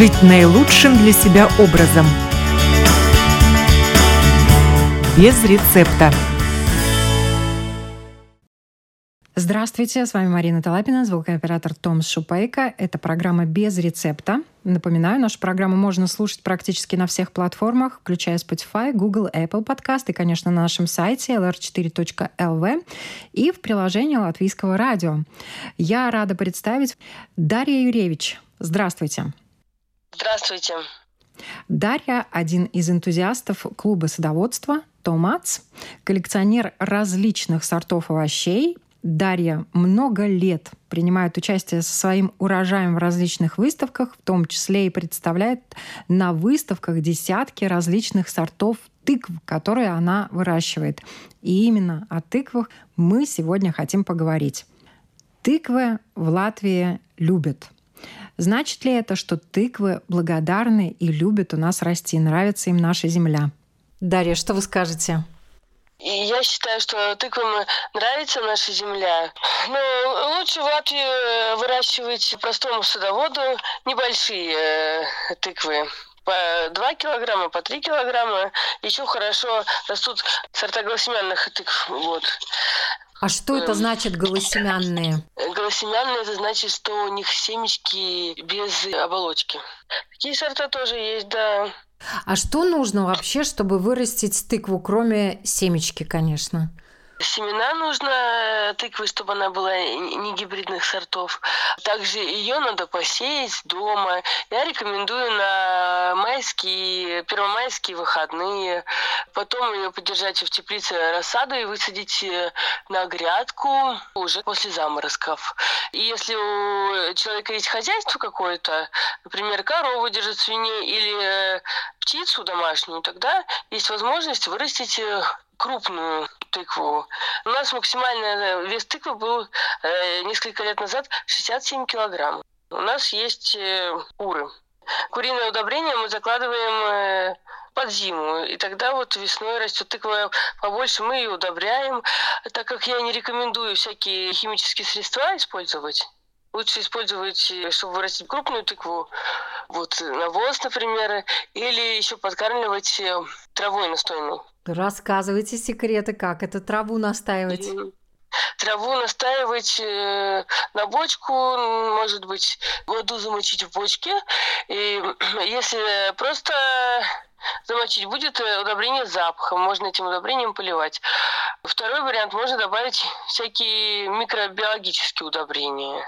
жить наилучшим для себя образом. Без рецепта. Здравствуйте, с вами Марина Талапина, звукооператор Томс Шупейко. Это программа «Без рецепта». Напоминаю, нашу программу можно слушать практически на всех платформах, включая Spotify, Google, Apple Podcast и, конечно, на нашем сайте lr4.lv и в приложении Латвийского радио. Я рада представить Дарья Юревич. Здравствуйте. Здравствуйте. Дарья – один из энтузиастов клуба садоводства «Томац», коллекционер различных сортов овощей Дарья много лет принимает участие со своим урожаем в различных выставках, в том числе и представляет на выставках десятки различных сортов тыкв, которые она выращивает. И именно о тыквах мы сегодня хотим поговорить. Тыквы в Латвии любят. Значит ли это, что тыквы благодарны и любят у нас расти, нравится им наша земля? Дарья, что вы скажете? И я считаю, что тыквам нравится наша земля. Но лучше в Латвии э, выращивать простому садоводу небольшие э, тыквы по 2 килограмма, по 3 килограмма. Еще хорошо растут сорта голосемянных тыкв. Вот. А что это эм. значит голосемянные? Голосемянные это значит, что у них семечки без оболочки. Такие сорта тоже есть, да. А что нужно вообще, чтобы вырастить тыкву, кроме семечки, конечно? Семена нужно э, тыквы, чтобы она была не гибридных сортов. Также ее надо посеять дома. Я рекомендую на майские, первомайские выходные. Потом ее подержать в теплице рассаду и высадить э, на грядку уже после заморозков. И если у человека есть хозяйство какое-то, например, корову держит свиней или э, птицу домашнюю, тогда есть возможность вырастить крупную тыкву. У нас максимальный э, вес тыквы был э, несколько лет назад 67 килограмм. У нас есть э, куры. Куриное удобрение мы закладываем э, под зиму. И тогда вот весной растет тыква побольше, мы ее удобряем. Так как я не рекомендую всякие химические средства использовать, лучше использовать, э, чтобы вырастить крупную тыкву, вот навоз, например, или еще подкармливать э, травой настойной. Рассказывайте секреты, как это траву настаивать. Траву настаивать э, на бочку, может быть, воду замочить в бочке. И если просто замочить, будет удобрение с запахом, можно этим удобрением поливать. Второй вариант, можно добавить всякие микробиологические удобрения.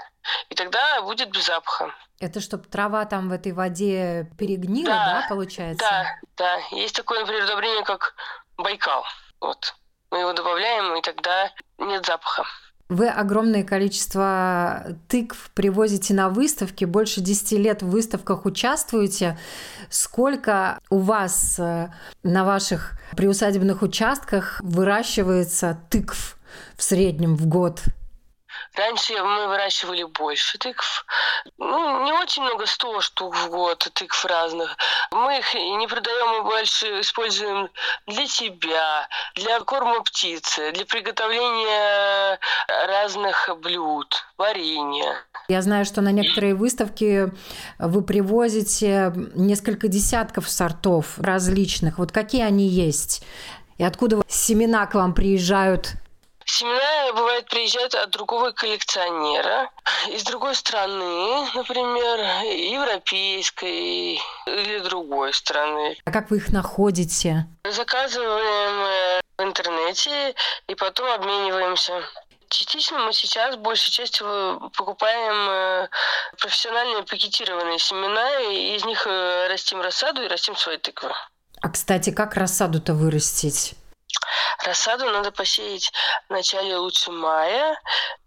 И тогда будет без запаха. Это чтобы трава там в этой воде перегнила, да, да получается? Да, да. Есть такое, например, удобрение, как Байкал. Вот. Мы его добавляем, и тогда нет запаха. Вы огромное количество тыкв привозите на выставки, больше 10 лет в выставках участвуете. Сколько у вас э, на ваших приусадебных участках выращивается тыкв в среднем в год? Раньше мы выращивали больше тыкв. Ну, не очень много, 100 штук в год тыкв разных. Мы их не продаем, мы больше используем для себя, для корма птицы, для приготовления разных блюд, варенья. Я знаю, что на некоторые выставки вы привозите несколько десятков сортов различных. Вот какие они есть? И откуда семена к вам приезжают Семена, бывает, приезжают от другого коллекционера из другой страны, например, европейской или другой страны. А как вы их находите? Заказываем э, в интернете и потом обмениваемся. Частично мы сейчас большей частью покупаем э, профессиональные пакетированные семена, и из них э, растим рассаду и растим свои тыквы. А, кстати, как рассаду-то вырастить? Рассаду надо посеять в начале лучше мая,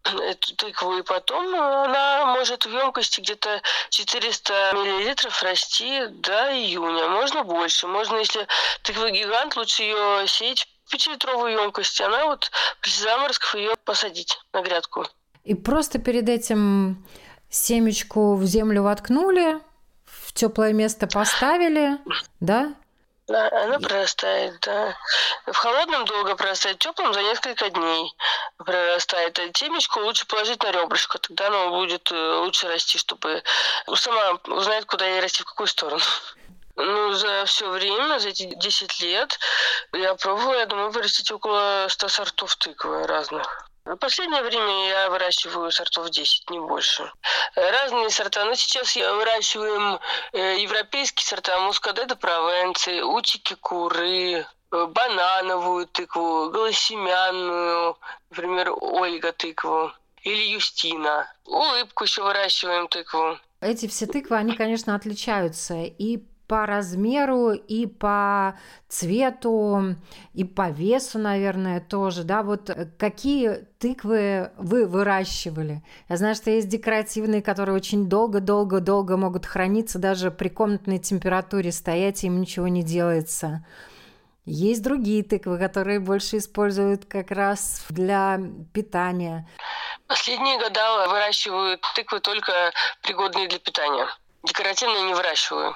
эту тыкву, и потом она может в емкости где-то 400 миллилитров расти до июня. Можно больше. Можно, если тыква гигант, лучше ее сеять в 5-литровую емкость. Она вот после заморозков ее посадить на грядку. И просто перед этим семечку в землю воткнули, в теплое место поставили, да? Да, она прорастает, да. В холодном долго прорастает, в теплом за несколько дней прорастает. А темечку лучше положить на ребрышко, тогда оно будет э, лучше расти, чтобы сама узнает, куда ей расти, в какую сторону. Ну, за все время, за эти 10 лет, я пробовала, я думаю, вырастить около 100 сортов тыквы разных. В последнее время я выращиваю сортов 10, не больше. Разные сорта. Но сейчас я выращиваем э, европейские сорта мускадеда провенции, утики куры, э, банановую тыкву, голосемянную, например, Ольга тыкву или Юстина. Улыбку еще выращиваем тыкву. Эти все тыквы, они, конечно, отличаются и по размеру, и по цвету, и по весу, наверное, тоже, да, вот э, какие тыквы вы выращивали? Я знаю, что есть декоративные, которые очень долго-долго-долго могут храниться, даже при комнатной температуре стоять, им ничего не делается. Есть другие тыквы, которые больше используют как раз для питания. Последние года выращивают тыквы только пригодные для питания. Декоративные не выращиваю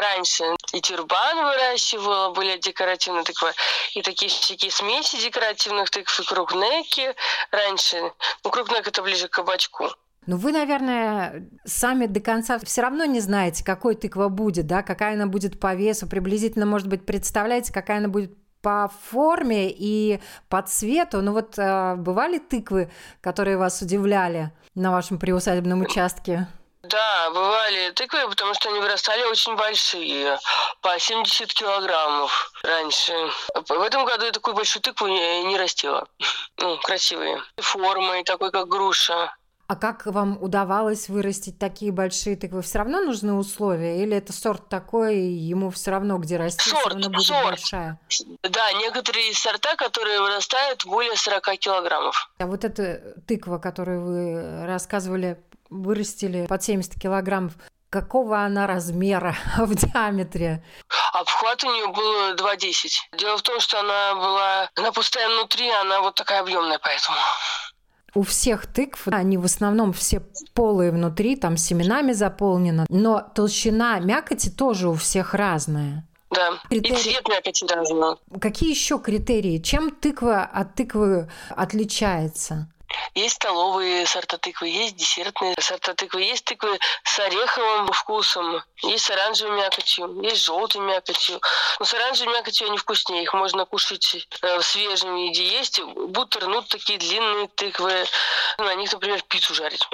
раньше и тюрбан выращивала, были декоративные тыквы, и такие всякие смеси декоративных тыкв, и кругнеки раньше. Ну, кругнек это ближе к кабачку. Ну, вы, наверное, сами до конца все равно не знаете, какой тыква будет, да, какая она будет по весу, приблизительно, может быть, представляете, какая она будет по форме и по цвету. Ну вот э, бывали тыквы, которые вас удивляли на вашем приусадебном участке? Да, бывали тыквы, потому что они вырастали очень большие, по 70 килограммов раньше. В этом году я такую большую тыкву не, не растила. Ну, красивые. Формой, такой как груша. А как вам удавалось вырастить такие большие тыквы? Все равно нужны условия? Или это сорт такой, ему все равно, где расти, сорт, все равно будет сорт. большая? Да, некоторые сорта, которые вырастают более 40 килограммов. А вот эта тыква, которую вы рассказывали вырастили под 70 килограммов. Какого она размера в диаметре? Обхват у нее был 2,10. Дело в том, что она была, она пустая внутри, она вот такая объемная, поэтому. У всех тыкв они в основном все полые внутри, там семенами заполнено, но толщина мякоти тоже у всех разная. Да, критерии... и цвет мякоти разный. Какие еще критерии? Чем тыква от тыквы отличается? Есть столовые сорта тыквы, есть десертные сорта тыквы, есть тыквы с ореховым вкусом, есть с оранжевой мякотью, есть с желтой мякотью. Но с оранжевой мякотью они вкуснее, их можно кушать э, в свежем виде. Есть бутернут такие длинные тыквы, на них, например, пиццу жарить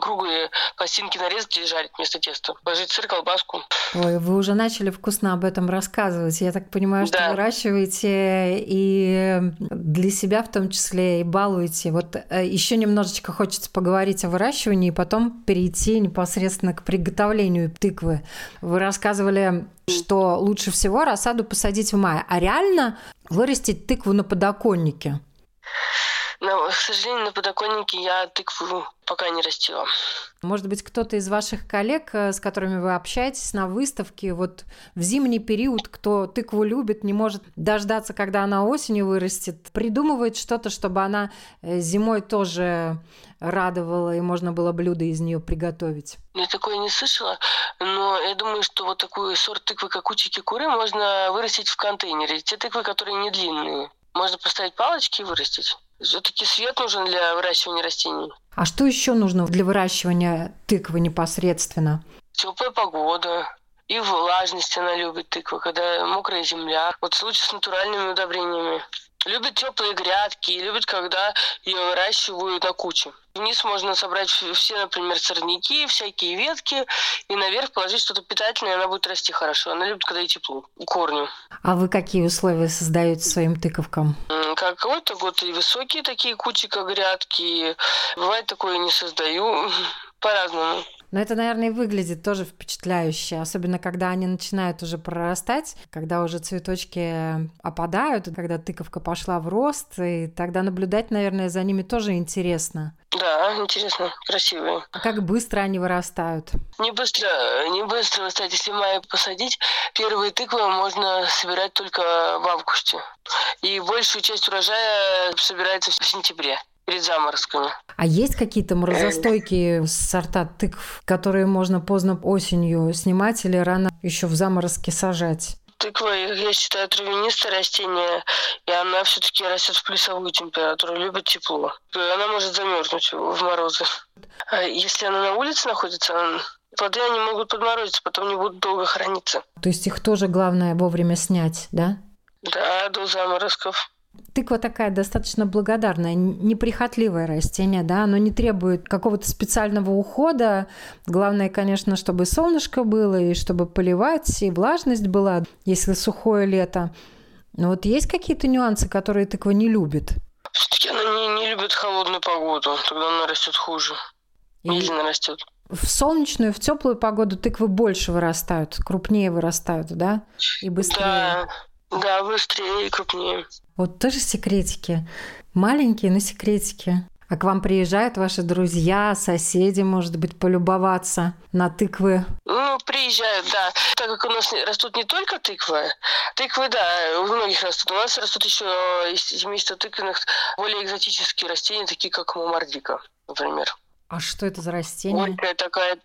круглые пластинки нарезать и жарить вместо теста. Положить сыр, колбаску. Ой, вы уже начали вкусно об этом рассказывать. Я так понимаю, что да. выращиваете и для себя в том числе и балуете. Вот э, еще немножечко хочется поговорить о выращивании и потом перейти непосредственно к приготовлению тыквы. Вы рассказывали, что лучше всего рассаду посадить в мае. А реально вырастить тыкву на подоконнике? Но, к сожалению, на подоконнике я тыкву пока не растила. Может быть, кто-то из ваших коллег, э, с которыми вы общаетесь на выставке, вот в зимний период, кто тыкву любит, не может дождаться, когда она осенью вырастет, придумывает что-то, чтобы она э, зимой тоже радовала, и можно было блюдо из нее приготовить? Я такое не слышала, но я думаю, что вот такой сорт тыквы, как учики куры, можно вырастить в контейнере. Те тыквы, которые не длинные. Можно поставить палочки и вырастить. Все-таки свет нужен для выращивания растений. А что еще нужно для выращивания тыквы непосредственно? Теплая погода, и влажность она любит тыква, когда мокрая земля. Вот в случае с натуральными удобрениями. Любит теплые грядки, любит, когда ее выращивают на куче. Вниз можно собрать все, например, сорняки, всякие ветки, и наверх положить что-то питательное, и она будет расти хорошо. Она любит, когда и тепло, корню. А вы какие условия создаете своим тыковкам? Какой-то год и высокие такие кучи, как грядки. Бывает такое не создаю. По-разному. Но это, наверное, и выглядит тоже впечатляюще, особенно когда они начинают уже прорастать, когда уже цветочки опадают, когда тыковка пошла в рост, и тогда наблюдать, наверное, за ними тоже интересно. Да, интересно, красивые. А как быстро они вырастают? Не быстро, не быстро вырастать. Если мая посадить, первые тыквы можно собирать только в августе. И большую часть урожая собирается в сентябре перед заморозками. А есть какие-то морозостойкие сорта тыкв, которые можно поздно осенью снимать или рано еще в заморозке сажать? Тыква, я считаю, травянистое растение, и она все-таки растет в плюсовую температуру, любит тепло. Она может замерзнуть в морозы. А если она на улице находится, плоды они могут подморозиться, потом не будут долго храниться. То есть их тоже главное вовремя снять, да? Да, до заморозков. Тыква такая достаточно благодарная, неприхотливое растение, да, оно не требует какого-то специального ухода. Главное, конечно, чтобы солнышко было, и чтобы поливать, и влажность была, если сухое лето. Но вот есть какие-то нюансы, которые тыква не любит? Все-таки она не, не любит холодную погоду, тогда она растет хуже. Медленно растет. В солнечную, в теплую погоду тыквы больше вырастают, крупнее вырастают, да? И быстрее. Да, да, быстрее и крупнее. Вот тоже секретики. Маленькие, но секретики. А к вам приезжают ваши друзья, соседи, может быть, полюбоваться на тыквы? Ну, приезжают, да. Так как у нас растут не только тыквы, тыквы, да, у многих растут. У нас растут еще из семейства тыквенных более экзотические растения, такие как мамардика, например. А что это за растение? Горькое, такое,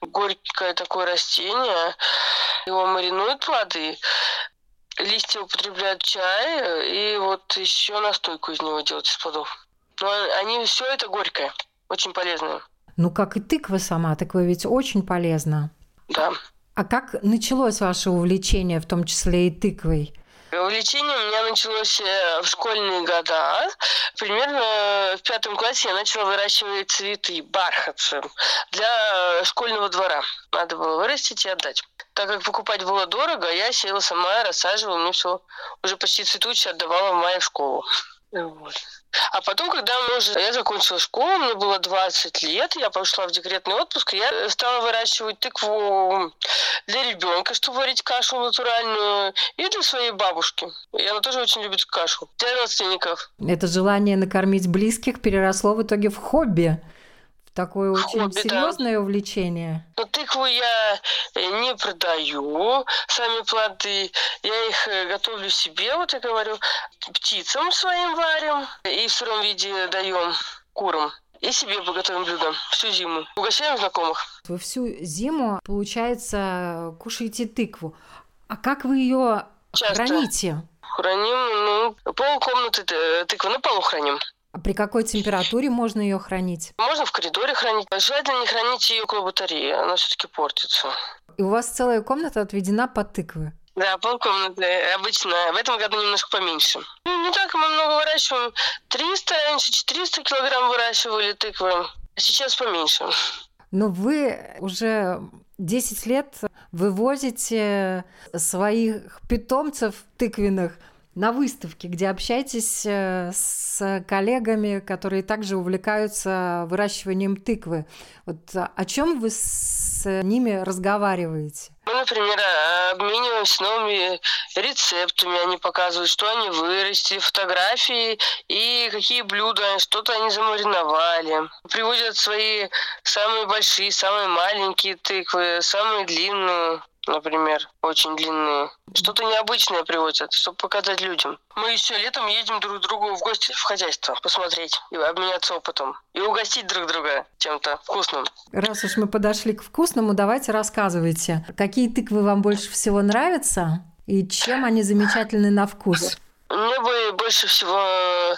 горькое такое растение. Его маринуют плоды, листья употребляют чай, и вот еще настойку из него делать из плодов. Но они все это горькое, очень полезное. Ну, как и тыква сама, тыква ведь очень полезна. Да. А как началось ваше увлечение, в том числе и тыквой? Увлечение у меня началось э, в школьные года. Примерно в пятом классе я начала выращивать цветы, бархатцы для школьного двора. Надо было вырастить и отдать. Так как покупать было дорого, я села сама, рассаживала, мне все уже почти цветущее отдавала в мою школу. Вот. А потом, когда уже, я закончила школу, мне было 20 лет, я пошла в декретный отпуск, я стала выращивать тыкву для ребенка, чтобы варить кашу натуральную, и для своей бабушки. И она тоже очень любит кашу. Для родственников. Это желание накормить близких переросло в итоге в хобби такое очень Хобби, серьезное да. увлечение. Но тыкву я э, не продаю, сами плоды. Я их э, готовлю себе, вот я говорю, птицам своим варим и в сыром виде даем курам. И себе готовим блюдо всю зиму. Угощаем знакомых. Вы всю зиму, получается, кушаете тыкву. А как вы ее храните? Храним, ну, пол комнаты э, тыквы на полу храним. А при какой температуре можно ее хранить? Можно в коридоре хранить. Желательно не хранить ее около батареи, она все-таки портится. И у вас целая комната отведена под тыквы? Да, полкомнаты обычно. В этом году немножко поменьше. Ну, не так мы много выращиваем. 300, раньше 400 килограмм выращивали тыквы. А сейчас поменьше. Но вы уже 10 лет вывозите своих питомцев тыквенных на выставке, где общаетесь э, с коллегами, которые также увлекаются выращиванием тыквы. Вот о чем вы с ними разговариваете? Мы, например, обмениваемся новыми рецептами, они показывают, что они вырастили, фотографии и какие блюда, что-то они замариновали. Приводят свои самые большие, самые маленькие тыквы, самые длинные например, очень длинные. Что-то необычное привозят, чтобы показать людям. Мы еще летом едем друг к другу в гости в хозяйство посмотреть и обменяться опытом. И угостить друг друга чем-то вкусным. Раз уж мы подошли к вкусному, давайте рассказывайте. Какие тыквы вам больше всего нравятся? И чем они замечательны на вкус? Мне бы больше всего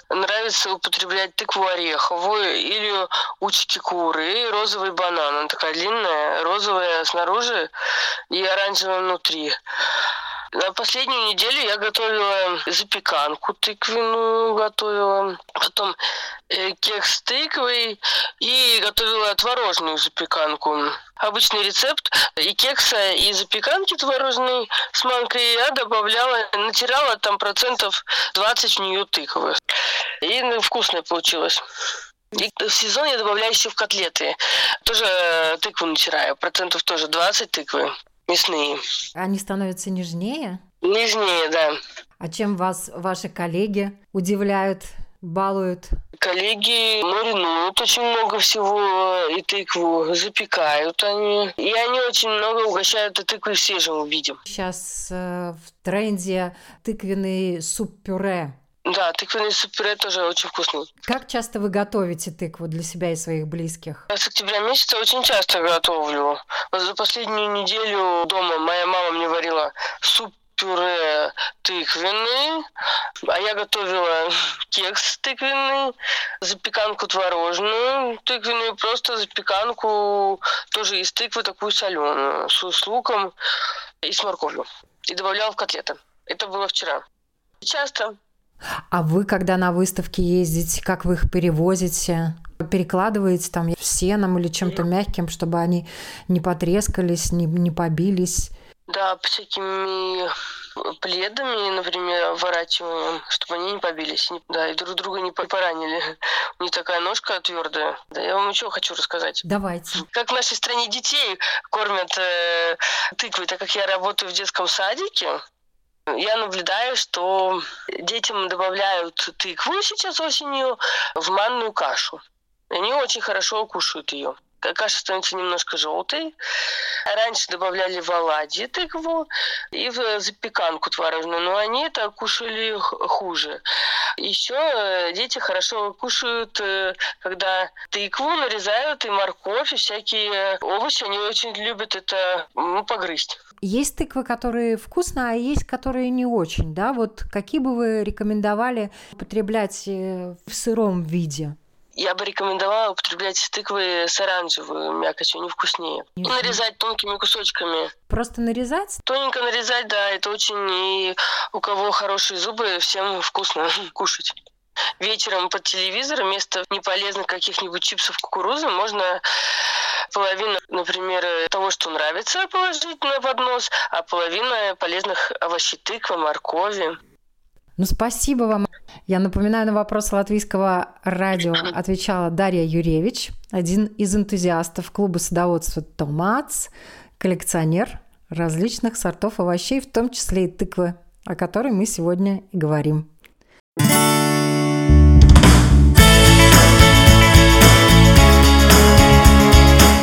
нравится употреблять тыкву ореховую или учки куры и розовый банан. Она такая длинная, розовая снаружи и оранжевая внутри. На последнюю неделю я готовила запеканку тыквенную, готовила. Потом э, кекс тыквой и готовила творожную запеканку. Обычный рецепт и кекса, и запеканки творожной с манкой я добавляла, натирала там процентов 20 в нее тыквы. И ну, вкусное получилось. И в сезон я добавляю еще в котлеты. Тоже э, тыкву натираю, процентов тоже 20 тыквы мясные. Они становятся нежнее? Нежнее, да. А чем вас ваши коллеги удивляют, балуют? Коллеги маринуют очень много всего и тыкву, запекают они. И они очень много угощают и тыквы в свежем виде. Сейчас э, в тренде тыквенный суп-пюре. Да, тыквенный суп-пюре тоже очень вкусный. Как часто вы готовите тыкву для себя и своих близких? Я с октября месяца очень часто готовлю. За последнюю неделю дома моя мама мне варила суп пюре тыквенный, а я готовила кекс тыквенный, запеканку творожную тыквенную, просто запеканку тоже из тыквы, такую соленую, с, луком и с морковью. И добавляла в котлеты. Это было вчера. Часто. А вы, когда на выставке ездите, как вы их перевозите? Перекладываете там сеном или чем-то мягким, чтобы они не потрескались, не, не побились? Да, всякими пледами, например, ворачиваем, чтобы они не побились, не, да, и друг друга не поранили. У них такая ножка твердая. Да, я вам еще хочу рассказать. Давайте. Как в нашей стране детей кормят э, тыквой, так как я работаю в детском садике, я наблюдаю, что детям добавляют тыкву сейчас осенью в манную кашу. Они очень хорошо кушают ее каша становится немножко желтой. Раньше добавляли в оладьи тыкву и в запеканку творожную, но они это кушали хуже. Еще э, дети хорошо кушают, э, когда тыкву нарезают и морковь, и всякие овощи. Они очень любят это ну, погрызть. Есть тыквы, которые вкусно, а есть, которые не очень, да? Вот какие бы вы рекомендовали употреблять э, в сыром виде? Я бы рекомендовала употреблять тыквы с оранжевой мякотью, они вкуснее. И нарезать тонкими кусочками. Просто нарезать? Тоненько нарезать, да, это очень... И у кого хорошие зубы, всем вкусно кушать. Вечером под телевизор вместо неполезных каких-нибудь чипсов кукурузы можно половину, например, того, что нравится, положить на поднос, а половина полезных овощей тыква, моркови. Ну, спасибо вам. Я напоминаю, на вопрос латвийского радио отвечала Дарья Юревич, один из энтузиастов клуба садоводства «Томац», коллекционер различных сортов овощей, в том числе и тыквы, о которой мы сегодня и говорим.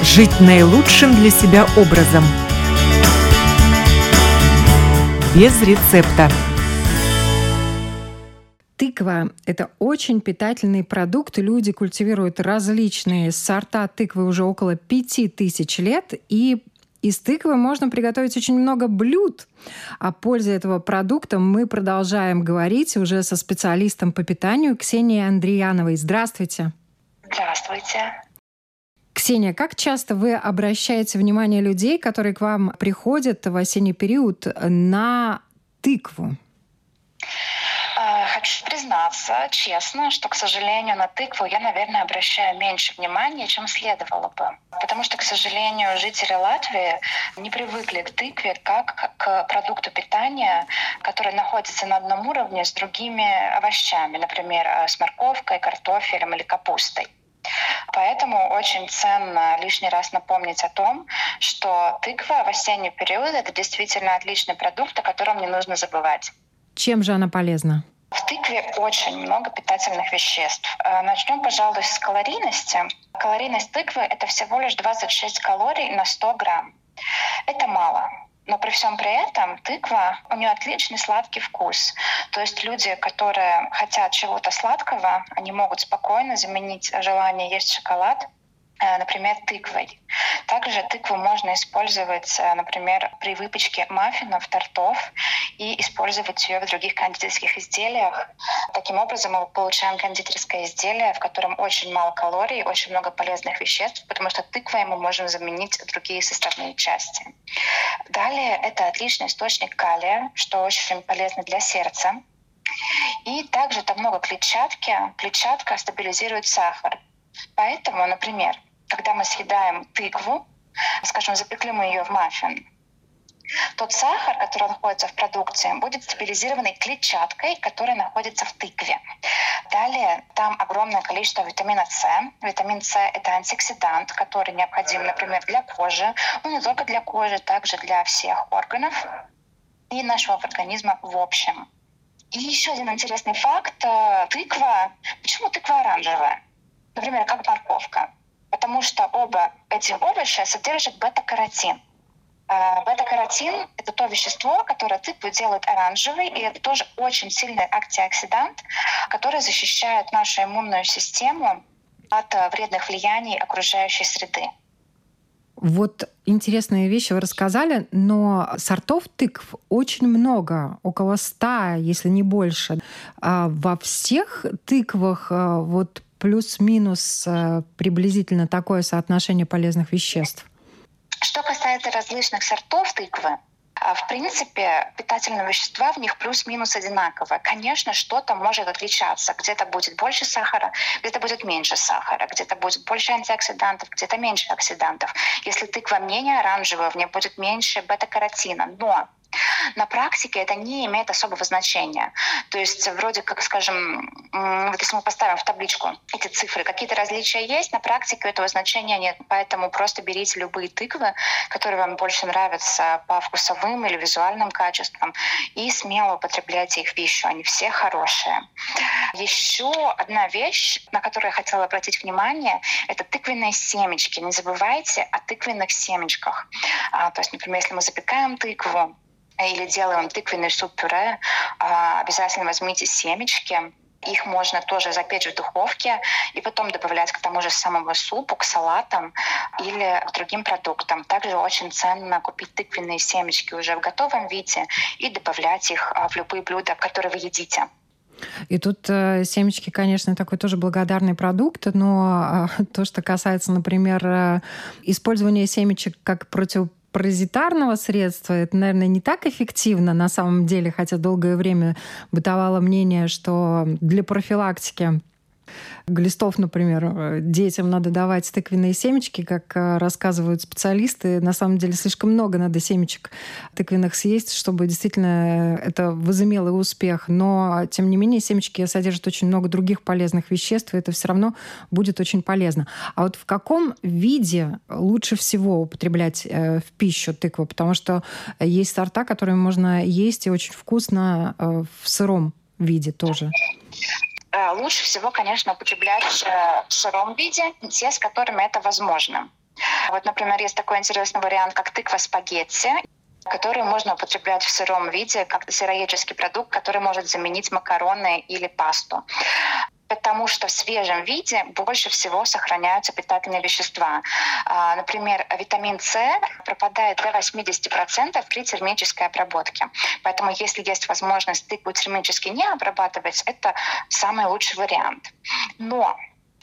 Жить наилучшим для себя образом. Без рецепта. Тыква – это очень питательный продукт. Люди культивируют различные сорта тыквы уже около пяти тысяч лет. И из тыквы можно приготовить очень много блюд. О пользе этого продукта мы продолжаем говорить уже со специалистом по питанию Ксенией Андреяновой. Здравствуйте. Здравствуйте. Ксения, как часто вы обращаете внимание людей, которые к вам приходят в осенний период, на тыкву? Хочу признаться честно, что, к сожалению, на тыкву я, наверное, обращаю меньше внимания, чем следовало бы. Потому что, к сожалению, жители Латвии не привыкли к тыкве как к продукту питания, который находится на одном уровне с другими овощами, например, э, с морковкой, картофелем или капустой. Поэтому очень ценно лишний раз напомнить о том, что тыква в осенний период — это действительно отличный продукт, о котором не нужно забывать. Чем же она полезна? В тыкве очень много питательных веществ. Э, Начнем, пожалуй, с калорийности. Калорийность тыквы — это всего лишь 26 калорий на 100 грамм. Это мало. Но при всем при этом тыква, у нее отличный сладкий вкус. То есть люди, которые хотят чего-то сладкого, они могут спокойно заменить желание есть шоколад например, тыквой. Также тыкву можно использовать, э, например, при выпечке маффинов, тортов и использовать ее в других кондитерских изделиях. Таким образом мы получаем кондитерское изделие, в котором очень мало калорий, очень много полезных веществ, потому что тыквой мы можем заменить другие составные части. Далее это отличный источник калия, что очень полезно для сердца. И также там много клетчатки. Клетчатка стабилизирует сахар. Поэтому, например, когда мы съедаем тыкву, скажем, запекли мы ее в маффин, тот сахар, который находится в продукции, будет стабилизированной клетчаткой, которая находится в тыкве. Далее там огромное количество витамина С. Витамин С — это антиоксидант, который необходим, например, для кожи, но не только для кожи, также для всех органов и нашего организма в общем. И еще один интересный факт. Э, тыква. Почему тыква оранжевая? Например, как морковка потому что оба эти овощи содержат бета-каротин. А, бета-каротин — это то вещество, которое тыкву делает оранжевой, и это тоже очень сильный антиоксидант, который защищает нашу иммунную систему от вредных влияний окружающей среды. Вот интересные вещи вы рассказали, но сортов тыкв очень много, около ста, если не больше. А во всех тыквах а, вот плюс-минус а, приблизительно такое соотношение полезных веществ. Что касается различных сортов тыквы, а, в принципе, питательные вещества в них плюс-минус одинаковые. Конечно, что-то может отличаться. Где-то будет больше сахара, где-то будет меньше сахара, где-то будет больше антиоксидантов, где-то меньше оксидантов. Если тыква менее оранжевая, в ней будет меньше бета-каротина. Но на практике это не имеет особого значения. То есть вроде как, скажем, вот если мы поставим в табличку эти цифры, какие-то различия есть, на практике этого значения нет. Поэтому просто берите любые тыквы, которые вам больше нравятся по вкусовым или визуальным качествам, и смело употребляйте их в пищу. Они все хорошие. Еще одна вещь, на которую я хотела обратить внимание, это тыквенные семечки. Не забывайте о тыквенных семечках. А, то есть, например, если мы запекаем тыкву, или делаем тыквенный суп-пюре, а, обязательно возьмите семечки, их можно тоже запечь в духовке и потом добавлять к тому же самому супу, к салатам или к другим продуктам. Также очень ценно купить тыквенные семечки уже в готовом виде и добавлять их а, в любые блюда, которые вы едите. И тут э, семечки, конечно, такой тоже благодарный продукт, но э, то, что касается, например, э, использования семечек как против паразитарного средства, это, наверное, не так эффективно. На самом деле, хотя долгое время бытовало мнение, что для профилактики глистов, например, э, детям надо давать тыквенные семечки, как э, рассказывают специалисты. На самом деле слишком много надо семечек тыквенных съесть, чтобы действительно это возымело успех. Но, тем не менее, семечки содержат очень много других полезных веществ, и это все равно будет очень полезно. А вот в каком виде лучше всего употреблять э, в пищу тыкву? Потому что есть сорта, которые можно есть и очень вкусно в сыром виде тоже. Э, лучше всего, конечно, употреблять э, в сыром виде те, с которыми это возможно. Вот, например, есть такой интересный вариант, как тыква спагетти который можно употреблять в сыром виде, как сыроедческий продукт, который может заменить макароны или пасту потому что в свежем виде больше всего сохраняются питательные вещества. А, например, витамин С пропадает до 80% при термической обработке. Поэтому если есть возможность тыкву термически не обрабатывать, это самый лучший вариант. Но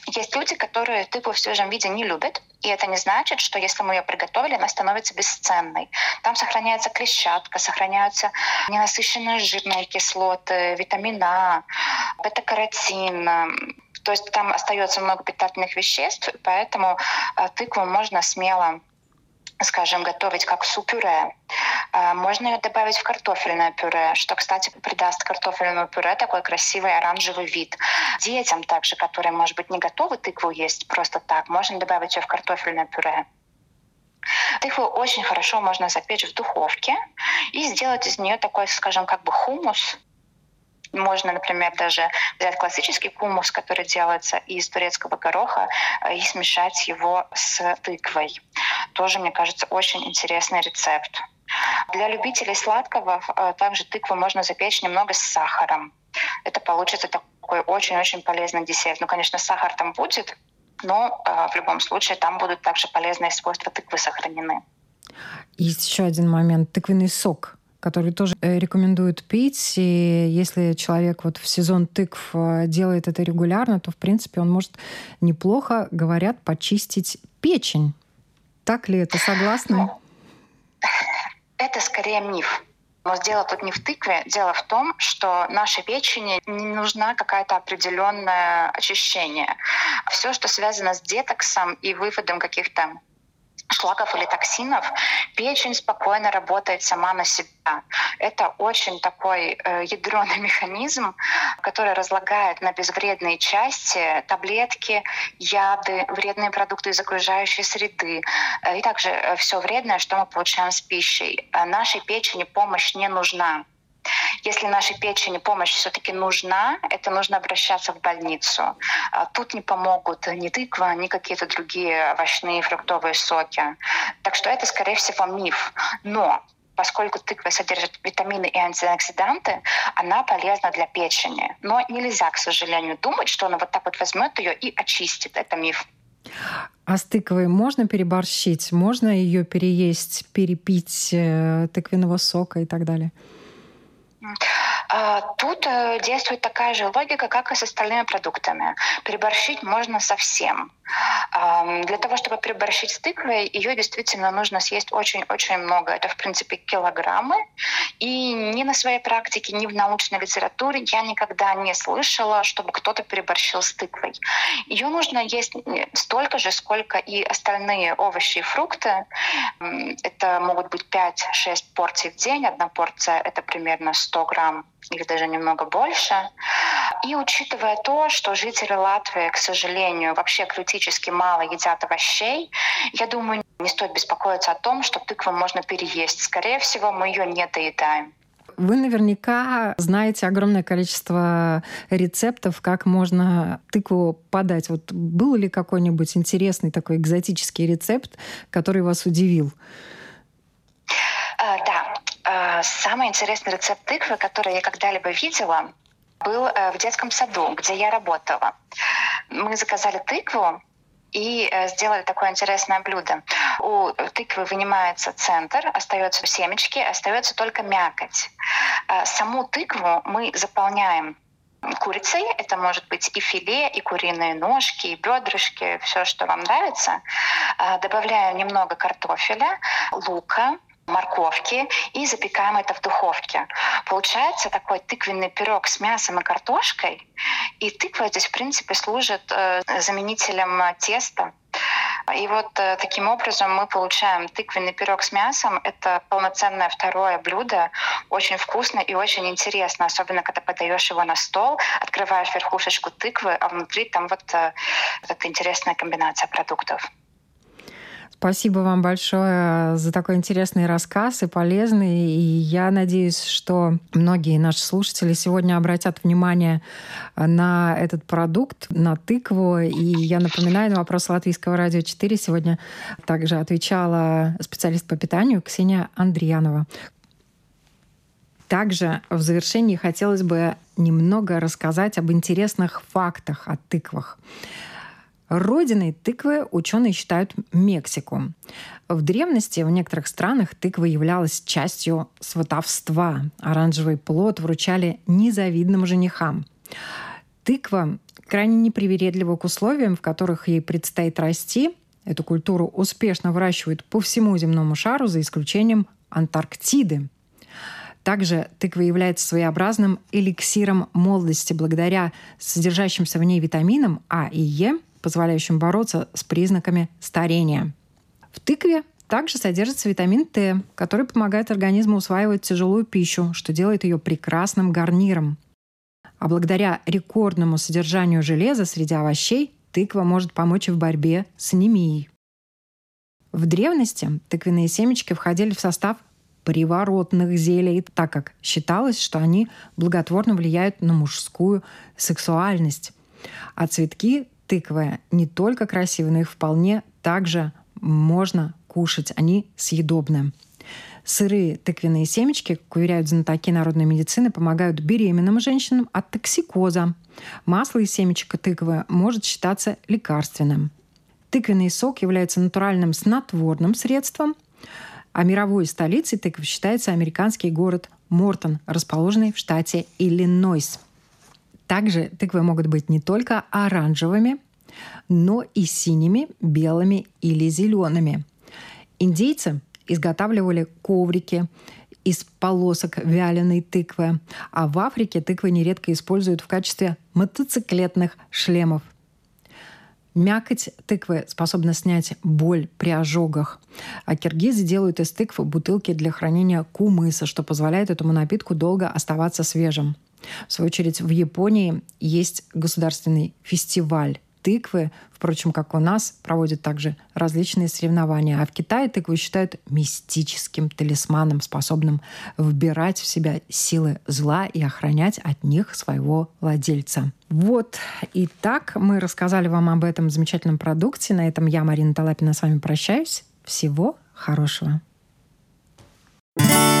есть люди, которые тыкву в свежем виде не любят, и это не значит, что если мы ее приготовили, она становится бесценной. Там сохраняется клетчатка, сохраняются ненасыщенные жирные кислоты, витамин А, бета-каротин. То есть там остается много питательных веществ, поэтому э, тыкву можно смело скажем, готовить как суп-пюре. А, можно ее добавить в картофельное пюре, что, кстати, придаст картофельному пюре такой красивый оранжевый вид. Детям также, которые, может быть, не готовы тыкву есть просто так, можно добавить ее в картофельное пюре. Тыкву очень хорошо можно запечь в духовке и сделать из нее такой, скажем, как бы хумус, можно, например, даже взять классический хумус, который делается из турецкого гороха, э, и смешать его с тыквой. Тоже, мне кажется, очень интересный рецепт. Для любителей сладкого э, также тыкву можно запечь немного с сахаром. Это получится такой очень-очень полезный десерт. Ну, конечно, сахар там будет, но э, в любом случае там будут также полезные свойства тыквы сохранены. Есть еще один момент. Тыквенный сок который тоже э, рекомендуют пить. И если человек вот в сезон тыкв э, делает это регулярно, то, в принципе, он может неплохо, говорят, почистить печень. Так ли это? Согласны? Это скорее миф. Но дело тут не в тыкве. Дело в том, что нашей печени не нужна какая-то определенное очищение. Все, что связано с детоксом и выводом каких-то шлаков или токсинов, печень спокойно работает сама на себя. Это очень такой э, ядреный механизм, который разлагает на безвредные части таблетки, яды, вредные продукты из окружающей среды э, и также э, все вредное, что мы получаем с пищей. Э, нашей печени помощь не нужна. Если нашей печени помощь все-таки нужна, это нужно обращаться в больницу. А тут не помогут ни тыква, ни какие-то другие овощные фруктовые соки. Так что это, скорее всего, миф. Но поскольку тыква содержит витамины и антиоксиданты, она полезна для печени. Но нельзя, к сожалению, думать, что она вот так вот возьмет ее и очистит. Это миф. А с тыквой можно переборщить? Можно ее переесть, перепить э, тыквенного сока и так далее? Okay. Тут э, действует такая же логика, как и с остальными продуктами. Переборщить можно совсем. Для того, чтобы переборщить с тыквой, ее действительно нужно съесть очень-очень много. Это, в принципе, килограммы. И ни на своей практике, ни в научной литературе я никогда не слышала, чтобы кто-то переборщил с тыквой. Ее нужно есть столько же, сколько и остальные овощи и фрукты. Это могут быть 5-6 порций в день. Одна порция — это примерно 100 грамм или даже немного больше. И учитывая то, что жители Латвии, к сожалению, вообще критически мало едят овощей, я думаю, не стоит беспокоиться о том, что тыкву можно переесть. Скорее всего, мы ее не доедаем. Вы наверняка знаете огромное количество рецептов, как можно тыкву подать. Вот был ли какой-нибудь интересный такой экзотический рецепт, который вас удивил? А, да. А, самый интересный рецепт тыквы, который я когда-либо видела, был э, в детском саду, где я работала. Мы заказали тыкву и э, сделали такое интересное блюдо. У тыквы вынимается центр, остается семечки, остается только мякоть. Э, саму тыкву мы заполняем курицей. Это может быть и филе, и куриные ножки, и бедрышки, все, что вам нравится. Добавляю немного картофеля, лука, морковки и запекаем это в духовке. Получается такой тыквенный пирог с мясом и картошкой. И тыква здесь, в принципе, служит э, заменителем теста. И вот э, таким образом мы получаем тыквенный пирог с мясом. Это полноценное второе блюдо, очень вкусно и очень интересно, особенно когда подаешь его на стол, открываешь верхушечку тыквы, а внутри там вот э, эта интересная комбинация продуктов. Спасибо вам большое за такой интересный рассказ и полезный. И я надеюсь, что многие наши слушатели сегодня обратят внимание на этот продукт, на тыкву. И я напоминаю, на вопрос Латвийского радио 4 сегодня также отвечала специалист по питанию Ксения Андриянова. Также в завершении хотелось бы немного рассказать об интересных фактах о тыквах. Родиной тыквы ученые считают Мексику. В древности в некоторых странах тыква являлась частью сватовства. Оранжевый плод вручали незавидным женихам. Тыква крайне непривередлива к условиям, в которых ей предстоит расти. Эту культуру успешно выращивают по всему земному шару, за исключением Антарктиды. Также тыква является своеобразным эликсиром молодости благодаря содержащимся в ней витаминам А и Е – позволяющим бороться с признаками старения. В тыкве также содержится витамин Т, который помогает организму усваивать тяжелую пищу, что делает ее прекрасным гарниром. А благодаря рекордному содержанию железа среди овощей тыква может помочь и в борьбе с анемией. В древности тыквенные семечки входили в состав приворотных зелий, так как считалось, что они благотворно влияют на мужскую сексуальность. А цветки тыквы не только красивые, но их вполне также можно кушать. Они съедобны. Сырые тыквенные семечки, как уверяют знатоки народной медицины, помогают беременным женщинам от токсикоза. Масло из семечек тыквы может считаться лекарственным. Тыквенный сок является натуральным снотворным средством, а мировой столицей тыквы считается американский город Мортон, расположенный в штате Иллинойс. Также тыквы могут быть не только оранжевыми, но и синими, белыми или зелеными. Индейцы изготавливали коврики из полосок вяленой тыквы, а в Африке тыквы нередко используют в качестве мотоциклетных шлемов. Мякоть тыквы способна снять боль при ожогах. А киргизы делают из тыквы бутылки для хранения кумыса, что позволяет этому напитку долго оставаться свежим. В свою очередь, в Японии есть государственный фестиваль тыквы, впрочем, как у нас, проводят также различные соревнования. А в Китае тыкву считают мистическим талисманом, способным вбирать в себя силы зла и охранять от них своего владельца. Вот и так мы рассказали вам об этом замечательном продукте. На этом я, Марина Талапина, с вами прощаюсь. Всего хорошего. thank you